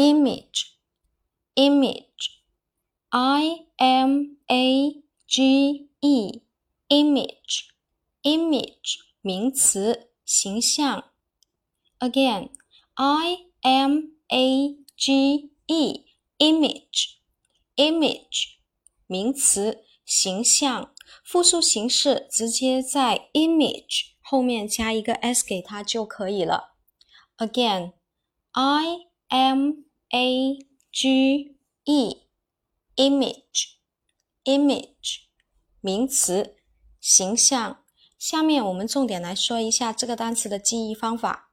image image i m a g e image image 名词，形象。Again, I M A G E image image 名词，形象。复数形式直接在 image 后面加一个 s 给它就可以了。Again, I M A G E image image 名词，形象。下面我们重点来说一下这个单词的记忆方法。